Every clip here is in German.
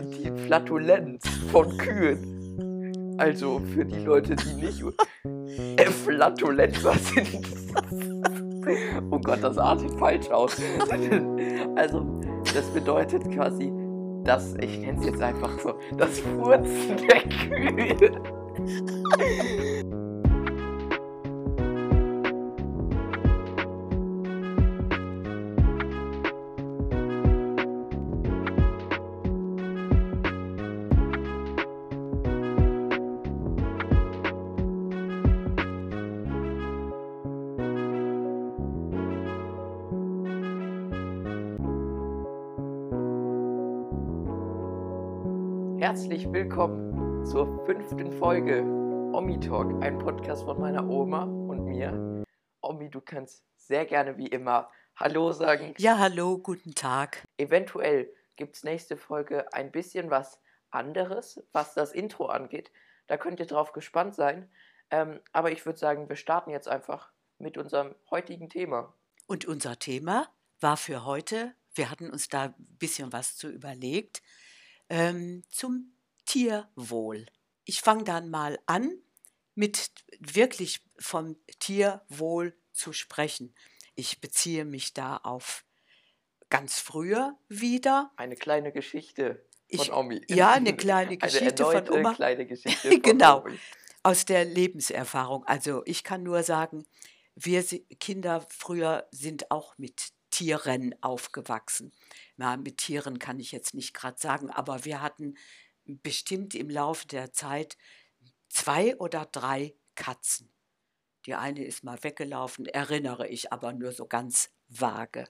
die Flatulenz von Kühen. Also für die Leute, die nicht äh, flatulent sind. oh Gott, das artet falsch aus. Also, das bedeutet quasi, dass, ich nenne es jetzt einfach so, das Furzen der Kühe. Herzlich willkommen zur fünften Folge Omi Talk, ein Podcast von meiner Oma und mir. Omi, du kannst sehr gerne wie immer Hallo sagen. Ja, hallo, guten Tag. Eventuell gibt es nächste Folge ein bisschen was anderes, was das Intro angeht. Da könnt ihr drauf gespannt sein. Ähm, aber ich würde sagen, wir starten jetzt einfach mit unserem heutigen Thema. Und unser Thema war für heute, wir hatten uns da ein bisschen was zu überlegt, ähm, zum Tierwohl. Ich fange dann mal an, mit wirklich vom Tierwohl zu sprechen. Ich beziehe mich da auf ganz früher wieder. Eine kleine Geschichte von Ich, Omi. ja, eine kleine Geschichte eine von Oma. kleine Geschichte von Genau. Omi. aus der Lebenserfahrung. Also ich kann nur sagen, wir Kinder früher sind auch mit Tieren aufgewachsen. Na, mit Tieren kann ich jetzt nicht gerade sagen, aber wir hatten bestimmt im Laufe der Zeit zwei oder drei Katzen. Die eine ist mal weggelaufen, erinnere ich aber nur so ganz vage.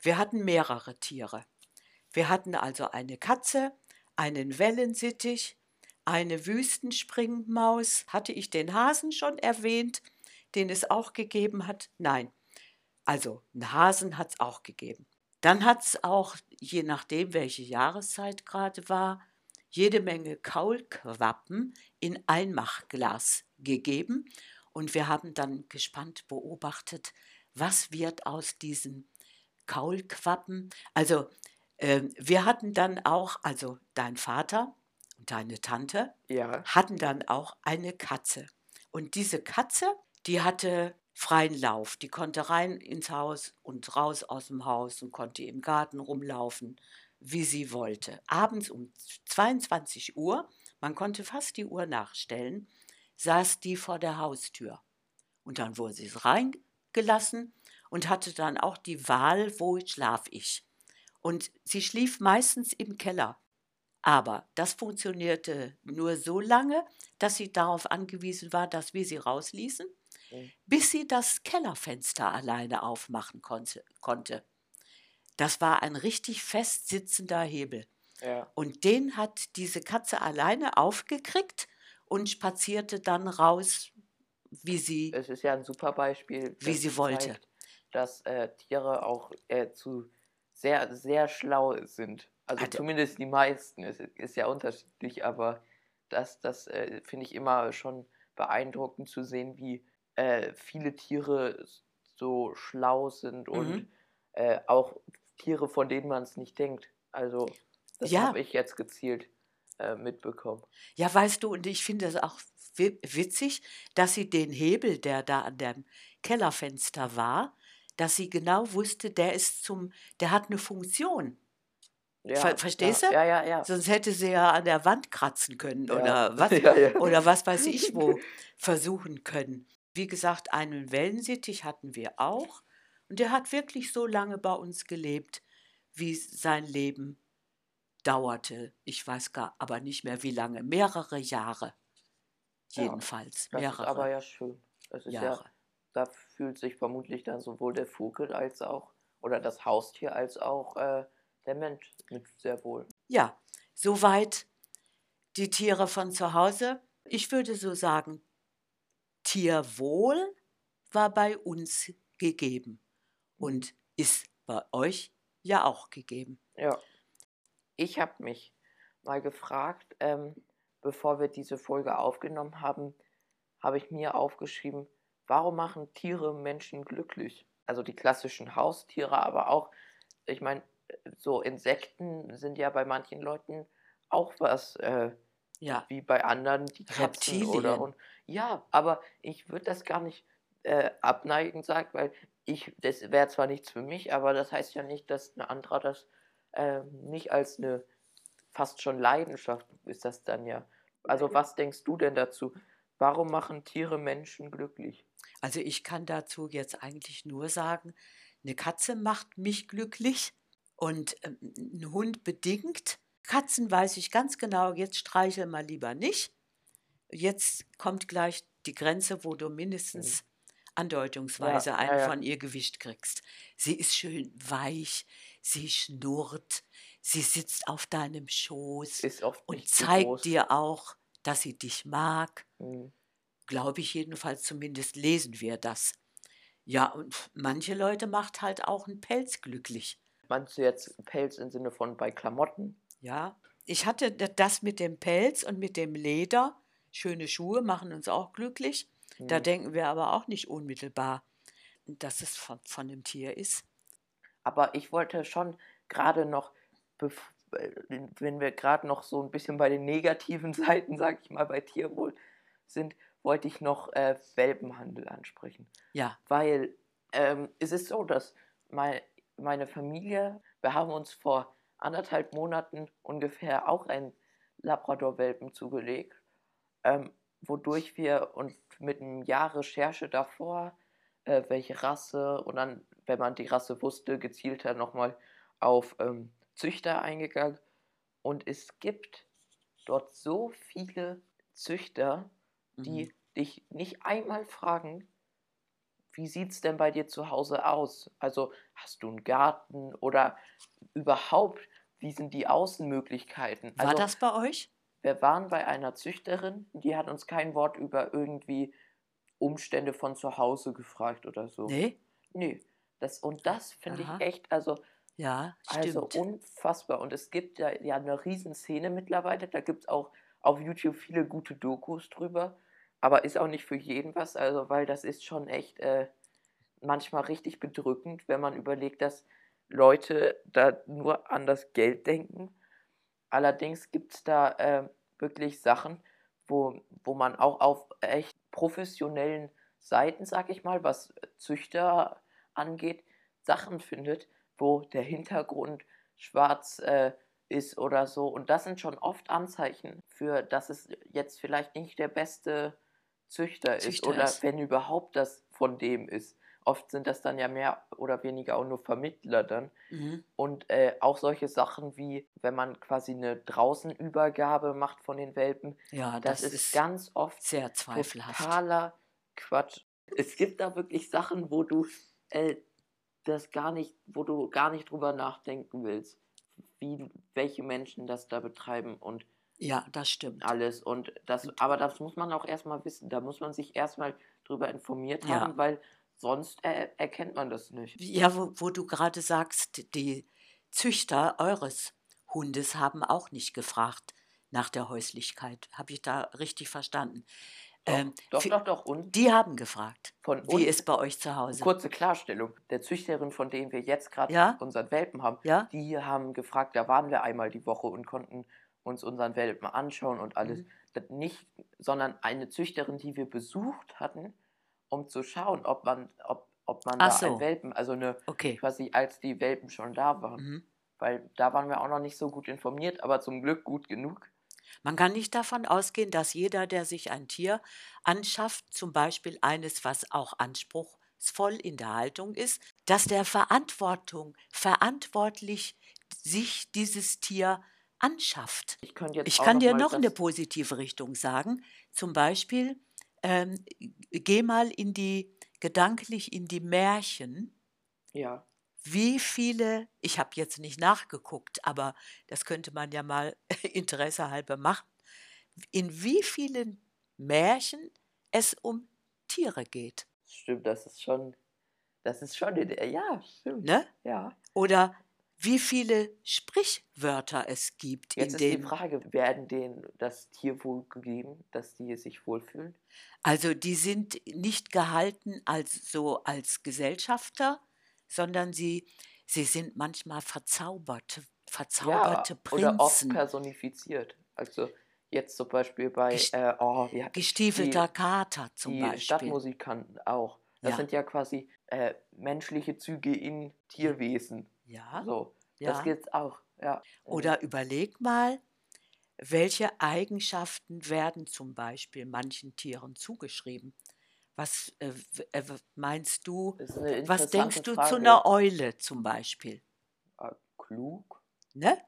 Wir hatten mehrere Tiere. Wir hatten also eine Katze, einen Wellensittich, eine Wüstenspringmaus. Hatte ich den Hasen schon erwähnt, den es auch gegeben hat? Nein. Also, einen Hasen hat es auch gegeben. Dann hat es auch, je nachdem, welche Jahreszeit gerade war, jede Menge Kaulquappen in Einmachglas gegeben. Und wir haben dann gespannt beobachtet, was wird aus diesen Kaulquappen. Also, ähm, wir hatten dann auch, also dein Vater und deine Tante, Ja, hatten dann auch eine Katze. Und diese Katze, die hatte freien Lauf. Die konnte rein ins Haus und raus aus dem Haus und konnte im Garten rumlaufen, wie sie wollte. Abends um 22 Uhr, man konnte fast die Uhr nachstellen, saß die vor der Haustür. Und dann wurde sie reingelassen und hatte dann auch die Wahl, wo schlaf ich. Und sie schlief meistens im Keller. Aber das funktionierte nur so lange, dass sie darauf angewiesen war, dass wir sie rausließen. Bis sie das Kellerfenster alleine aufmachen konnte. Das war ein richtig fest sitzender Hebel. ja. Und den hat diese Katze alleine aufgekriegt und spazierte dann raus, wie sie. Es ist ja ein super Beispiel, Wie sie wollte. zeigt, dass äh, Tiere auch äh, zu sehr, sehr schlau sind. Also Also- zumindest die meisten. Es ist ja unterschiedlich, aber das, das äh, finde ich immer schon beeindruckend zu sehen, wie äh, viele Tiere so schlau sind und Mhm. äh, auch Tiere, von denen man es nicht denkt. Also das Ja. habe ich jetzt gezielt äh, mitbekommen. Ja, weißt du, und ich finde es auch wi- witzig, dass sie den Hebel, der da an dem Kellerfenster war, dass sie genau wusste, der ist zum, der hat eine Funktion. Ja, Ver- verstehst ja, du? Ja, ja, ja. Sonst hätte sie ja an der Wand kratzen können Ja. oder was oder was weiß ich wo versuchen können. Wie gesagt, einen Wellensittich hatten wir auch und der hat wirklich so lange bei uns gelebt, wie sein Leben dauerte. Ich weiß gar aber nicht mehr wie lange, mehrere Jahre. Ja, Jedenfalls Das mehrere ist aber ja schön. Das ist ja, da fühlt sich vermutlich dann sowohl der Vogel als auch, oder das Haustier als auch äh, der Mensch mit sehr wohl. Ja, soweit die Tiere von zu Hause. Ich würde so sagen, Tierwohl war bei uns gegeben und ist bei euch ja auch gegeben. Ja. Ich habe mich mal gefragt, ähm, bevor wir diese Folge aufgenommen haben, habe ich mir aufgeschrieben, warum machen Tiere Menschen glücklich? Also die klassischen Haustiere, aber auch, ich meine, so Insekten sind ja bei manchen Leuten auch was, äh, Ja, wie bei anderen die Katzen oder Reptilien. und ja, aber ich würde das gar nicht äh, abneigend sagen, weil ich, das wäre zwar nichts für mich, aber das heißt ja nicht, dass ein anderer das ähm, nicht als eine fast schon Leidenschaft ist das dann ja. Also was denkst du denn dazu? Warum machen Tiere Menschen glücklich? Also ich kann dazu jetzt eigentlich nur sagen, eine Katze macht mich glücklich und ähm, ein Hund bedingt. Katzen weiß ich ganz genau, jetzt streichel mal lieber nicht. Jetzt kommt gleich die Grenze, wo du mindestens andeutungsweise Ja, einen ja, ja. von ihr gewischt kriegst. Sie ist schön weich, sie schnurrt, sie sitzt auf deinem Schoß und zeigt groß. dir auch, dass sie dich mag. Hm. Glaube ich jedenfalls, zumindest lesen wir das. Ja, und manche Leute macht halt auch ein Pelz glücklich. Meinst du jetzt Pelz im Sinne von bei Klamotten? Ja, ich hatte das mit dem Pelz und mit dem Leder. Schöne Schuhe machen uns auch glücklich. Da Hm. denken wir aber auch nicht unmittelbar, dass es von, von einem Tier ist. Aber ich wollte schon gerade noch, äh, wenn wir gerade noch so ein bisschen bei den negativen Seiten, sag ich mal, bei Tierwohl sind, wollte ich noch äh, Welpenhandel ansprechen. Ja, Weil ähm, es ist so, dass mein, meine Familie, wir haben uns vor anderthalb Monaten ungefähr auch einen Labrador-Welpen zugelegt, ähm, wodurch wir und mit einem Jahr Recherche davor, äh, welche Rasse und dann, wenn man die Rasse wusste, gezielter nochmal auf ähm, Züchter eingegangen. Und es gibt dort so viele Züchter, die mhm. dich nicht einmal fragen, wie sieht es denn bei dir zu Hause aus? Also hast du einen Garten oder überhaupt, wie sind die Außenmöglichkeiten? war Also das bei euch? wir waren bei einer Züchterin, die hat uns kein Wort über irgendwie Umstände von zu Hause gefragt oder so. Nee? Nee. Das, und das finde ich echt, also, Ja, also unfassbar. Und es gibt ja, ja eine Riesenszene mittlerweile. Da gibt es auch auf YouTube viele gute Dokus drüber. Aber ist auch nicht für jeden was, also weil das ist schon echt äh, manchmal richtig bedrückend, wenn man überlegt, dass Leute da nur an das Geld denken. Allerdings gibt es da äh, wirklich Sachen, wo, wo man auch auf echt professionellen Seiten, sag ich mal, was Züchter angeht, Sachen findet, wo der Hintergrund schwarz äh, ist oder so. Und das sind schon oft Anzeichen für, dass es jetzt vielleicht nicht der beste Züchter, ist Züchter oder ist. wenn überhaupt das von dem ist. Oft sind das dann ja mehr oder weniger auch nur Vermittler dann. Mhm. Und äh, auch solche Sachen wie, wenn man quasi eine Draußenübergabe macht von den Welpen, Ja, das, das ist, ist ganz oft sehr zweifelhaft. totaler Quatsch. Es gibt da wirklich Sachen, wo du äh, das gar nicht, wo du gar nicht drüber nachdenken willst, wie welche Menschen das da betreiben und Ja, das stimmt. alles. Und das, aber das muss man auch erstmal wissen. Da muss man sich erstmal drüber informiert Ja. haben, weil sonst äh, erkennt man das nicht. Ja, wo, wo du gerade sagst, die Züchter eures Hundes haben auch nicht gefragt nach der Häuslichkeit. Habe ich da richtig verstanden? Doch, Ähm, doch, vi- doch, doch. Und Die haben gefragt. von Wie ist bei euch zu Hause? kurze Klarstellung, der Züchterin, von dem wir jetzt gerade Ja? unseren Welpen haben, Ja? die haben gefragt, da waren wir einmal die Woche und konnten uns unseren Welpen anschauen und alles. Mhm. Nicht, sondern eine Züchterin, die wir besucht hatten, um zu schauen, ob man, ob, ob man Ach da so. einen Welpen, also eine Okay. quasi als die Welpen schon da waren. Mhm. Weil da waren wir auch noch nicht so gut informiert, aber zum Glück gut genug. Man kann nicht davon ausgehen, dass jeder, der sich ein Tier anschafft, zum Beispiel eines, was auch anspruchsvoll in der Haltung ist, dass der Verantwortung verantwortlich sich dieses Tier anschafft. Ich Ich kann dir noch eine positive Richtung sagen. Zum Beispiel, ähm, geh mal in die, gedanklich in die Märchen. Ja, Wie viele, ich habe jetzt nicht nachgeguckt, aber das könnte man ja mal Interesse halber machen, in wie vielen Märchen es um Tiere geht. stimmt, das ist schon, das ist schon, ja, stimmt. Ne? Ja. Oder wie viele Sprichwörter es gibt, Jetzt in ist die Frage, werden denen das Tierwohl gegeben, dass die sich wohlfühlen? also die sind nicht gehalten als so als Gesellschafter, sondern sie, sie sind manchmal verzauberte, Ja, verzauberte oder oft Prinzen. personifiziert. Also jetzt zum Beispiel bei, Gest- äh, oh, wie, Gestiefelter die, Kater zum die Beispiel. Stadtmusikanten auch. Das Ja. sind ja quasi äh, menschliche Züge in Tierwesen. Ja, So, ja. das gibt's auch. Ja. Oder überleg mal, welche Eigenschaften werden zum Beispiel manchen Tieren zugeschrieben? Was äh, äh, meinst du? Was denkst du Frage. zu einer Eule zum Beispiel? Äh, klug, Ne?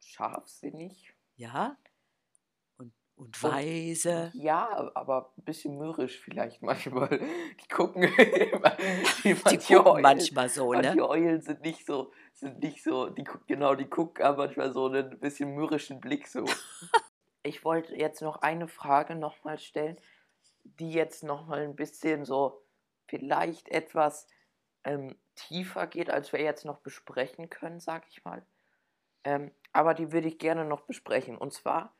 scharfsinnig. Ja? Und, und Und- weise. Ja, aber ein bisschen mürrisch vielleicht manchmal. Die gucken. Die, Die gucken Eulen- manchmal so, ne? Manche Eulen sind nicht so, sind nicht so, die genau, die gucken aber manchmal so einen bisschen mürrischen Blick so. ich wollte jetzt noch eine Frage nochmal stellen, die jetzt nochmal ein bisschen so vielleicht etwas ähm, tiefer geht, als wir jetzt noch besprechen können, sag ich mal. Ähm, aber die würde ich gerne noch besprechen. Und zwar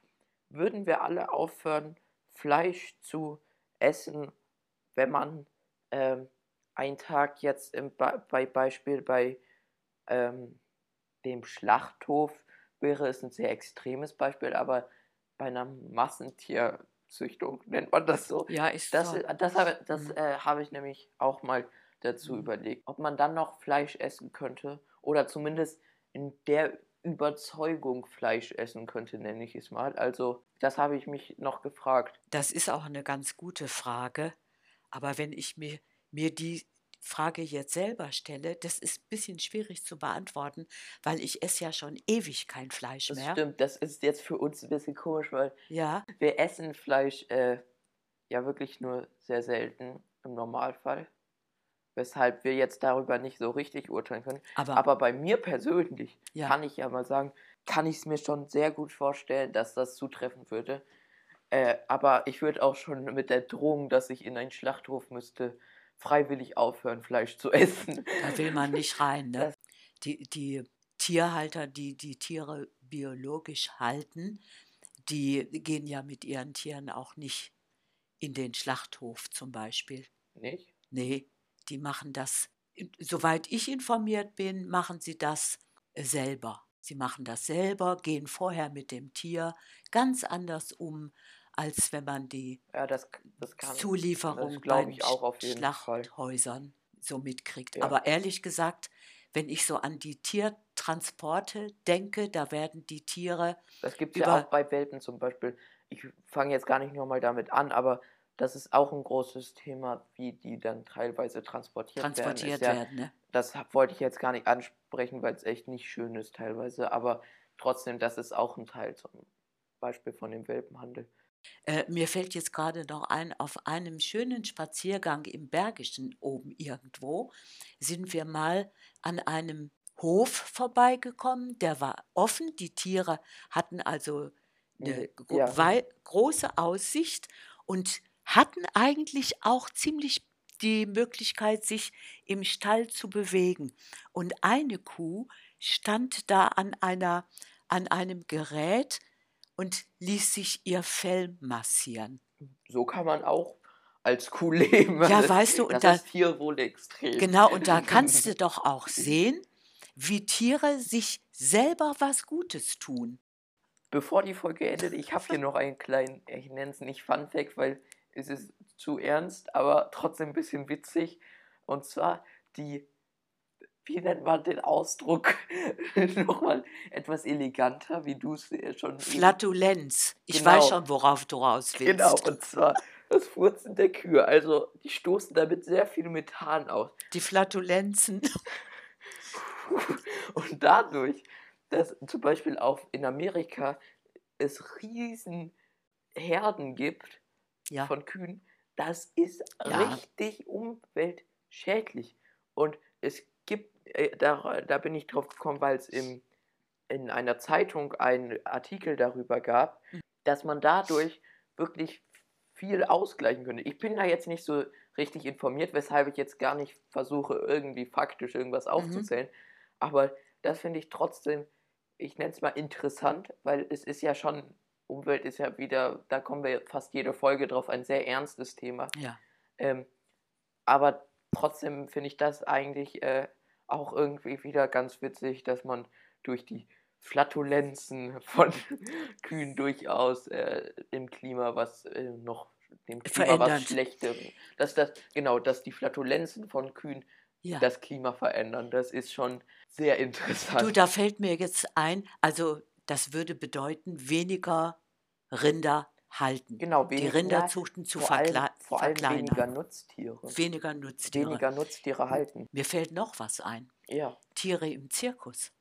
würden wir alle aufhören, Fleisch zu essen, wenn man ähm, einen Tag jetzt im Be bei Beispiel bei ähm, dem Schlachthof wäre es ein sehr extremes Beispiel, aber bei einer Massentierzüchtung nennt man das so. Ja, ist Das, so. äh, das habe das, Mhm. äh, habe ich nämlich auch mal dazu Mhm. überlegt, ob man dann noch Fleisch essen könnte oder zumindest in der Überzeugung Fleisch essen könnte, nenne ich es mal. Also das habe ich mich noch gefragt. Das ist auch eine ganz gute Frage. Aber wenn ich mir, mir die Frage jetzt selber stelle, das ist ein bisschen schwierig zu beantworten, weil ich esse ja schon ewig kein Fleisch Das mehr. stimmt, das ist jetzt für uns ein bisschen komisch, weil Ja, wir essen Fleisch äh, ja wirklich nur sehr selten im Normalfall. Weshalb wir jetzt darüber nicht so richtig urteilen können. aber, Aber bei mir persönlich ja, kann ich ja mal sagen, kann ich es mir schon sehr gut vorstellen, dass das zutreffen würde. Äh, aber ich würde auch schon mit der Drohung, dass ich in einen Schlachthof müsste, freiwillig aufhören, Fleisch zu essen. da will man nicht rein. Ne? Die, die Tierhalter, die die Tiere biologisch halten, die gehen ja mit ihren Tieren auch nicht in den Schlachthof zum Beispiel. Nicht? Nee, die machen das, soweit ich informiert bin, machen sie das äh, selber. Sie machen das selber, gehen vorher mit dem Tier ganz anders um, als wenn man die Ja, das, das kann. Zulieferung bei ich auch auf jeden Fall. Schlachthäusern so mitkriegt. Ja. Aber ehrlich gesagt, wenn ich so an die Tiertransporte denke, da werden die Tiere, Das gibt es ja auch bei Welpen zum Beispiel. Ich fange jetzt gar nicht nochmal damit an, aber das ist auch ein großes Thema, wie die dann teilweise transportiert, transportiert werden. Ist ja, werden. Ne? Das wollte ich jetzt gar nicht ansprechen, weil es echt nicht schön ist teilweise, aber trotzdem, das ist auch ein Teil zum Beispiel von dem Welpenhandel. Äh, mir fällt jetzt gerade noch ein, auf einem schönen Spaziergang im Bergischen oben irgendwo sind wir mal an einem Hof vorbeigekommen, der war offen, die Tiere hatten also eine ja. große Aussicht und hatten eigentlich auch ziemlich die Möglichkeit, sich im Stall zu bewegen. Und eine Kuh stand da an, einer, an einem Gerät und ließ sich ihr Fell massieren. So kann man auch als Kuh leben. Ja, Das- weißt du, und das da- ist hier wohl extrem. Genau, und da kannst du doch auch sehen, wie Tiere sich selber was Gutes tun. Bevor die Folge endet, ich habe hier noch einen kleinen, ich nenne es nicht Fun Fact, weil es ist zu ernst, aber trotzdem ein bisschen witzig. Und zwar die, wie nennt man den Ausdruck? Nochmal etwas eleganter, wie du es äh, schon. Flatulenz. Ich Genau. weiß schon, worauf du raus willst. Genau, und zwar das Furzen der Kühe. Also, die stoßen damit sehr viel Methan aus. Die Flatulenzen. Und dadurch, dass zum Beispiel auch in Amerika es riesen Herden gibt Ja. von Kühen, das ist Ja. richtig umweltschädlich. Und es gibt, äh, da, da bin ich drauf gekommen, weil es in einer Zeitung einen Artikel darüber gab, Mhm. dass man dadurch wirklich viel ausgleichen könnte. Ich bin da jetzt nicht so richtig informiert, weshalb ich jetzt gar nicht versuche, irgendwie faktisch irgendwas Mhm. aufzuzählen. Aber das finde ich trotzdem, ich nenne es mal interessant, weil es ist ja schon, Umwelt ist ja wieder, da kommen wir fast jede Folge drauf, ein sehr ernstes Thema. Ja. Ähm, aber trotzdem finde ich das eigentlich äh, auch irgendwie wieder ganz witzig, dass man durch die Flatulenzen von Kühen durchaus äh, im Klima was äh, noch dem Klima was Verändert. Schlechtem, dass das genau, dass die Flatulenzen von Kühen Ja. das Klima verändern. Das ist schon sehr interessant. Du, da fällt mir jetzt ein, also das würde bedeuten, weniger Rinder halten. genau, die wenig- Rinderzuchten zu vor allem, vor allem weniger Nutztiere. Weniger Nutztiere. Weniger Nutztiere halten. Mir fällt noch was ein. Ja. Tiere im Zirkus.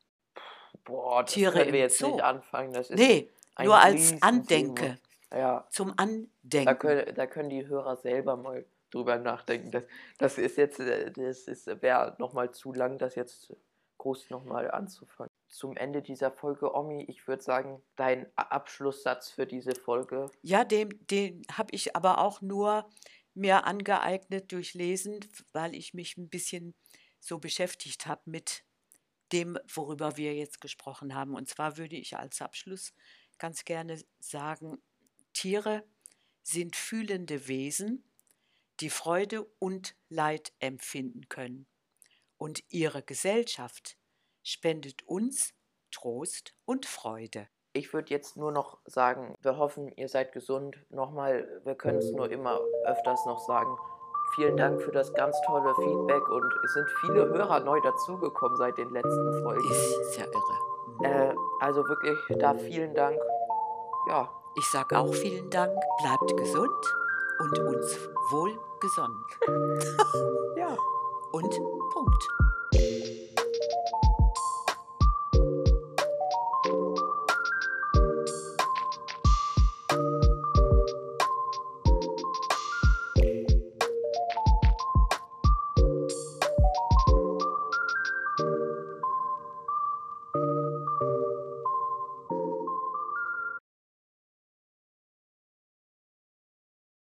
Boah, das Tiere können im wir jetzt Zoo. nicht anfangen. Das ist Nee, nur als. Andenke, Ja, zum da Andenken. können, da können die Hörer selber mal drüber nachdenken. Das, das ist jetzt, äh, das ist, wäre nochmal zu lang, das jetzt groß nochmal anzufangen. Zum Ende dieser Folge, Omi, ich würde sagen, dein Abschlusssatz für diese Folge. Ja, den, den habe ich aber auch nur mir angeeignet durch Lesen, weil ich mich ein bisschen so beschäftigt habe mit dem, worüber wir jetzt gesprochen haben. Und zwar würde ich als Abschluss ganz gerne sagen, Tiere sind fühlende Wesen, die Freude und Leid empfinden können. Und ihre Gesellschaft spendet uns Trost und Freude. Ich würde jetzt nur noch sagen, wir hoffen, ihr seid gesund. Nochmal, wir können es nur immer öfters noch sagen. Vielen Dank für das ganz tolle Feedback und es sind viele Hörer neu dazugekommen seit den letzten Folgen. Ist ja irre. Äh, also wirklich, da vielen Dank. Ja, Ich sage auch vielen Dank, bleibt gesund und uns wohlgesonnen. ja. Und Punkt.